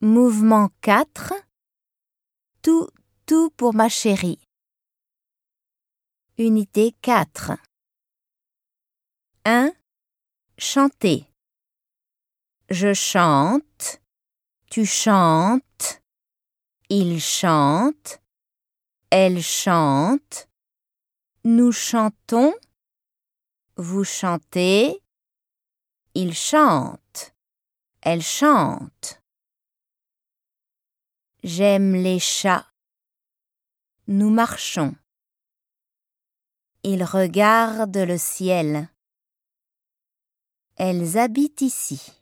Mouvement 4. Tout, tout pour ma chérie. Unité 4. 1. Chanter. Je chante, tu chantes, il chante, elle chante, nous chantons, vous chantez, il chante, elle chante. J'aime les chats. Nous marchons. Ils regardent le ciel. Elles habitent ici.